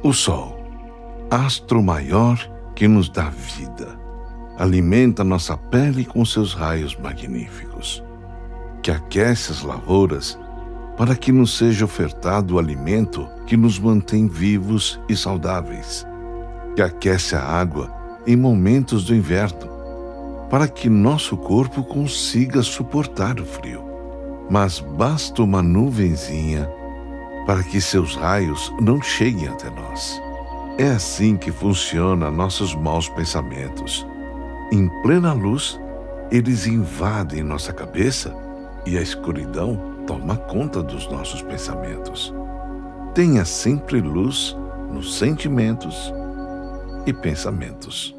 O Sol, astro maior que nos dá vida, alimenta nossa pele com seus raios magníficos, que aquece as lavouras para que nos seja ofertado o alimento que nos mantém vivos e saudáveis, que aquece a água em momentos do inverno, para que nosso corpo consiga suportar o frio. Mas basta uma nuvenzinha para que seus raios não cheguem até nós. É assim que funciona nossos maus pensamentos. Em plena luz, eles invadem nossa cabeça e a escuridão toma conta dos nossos pensamentos. Tenha sempre luz nos sentimentos e pensamentos.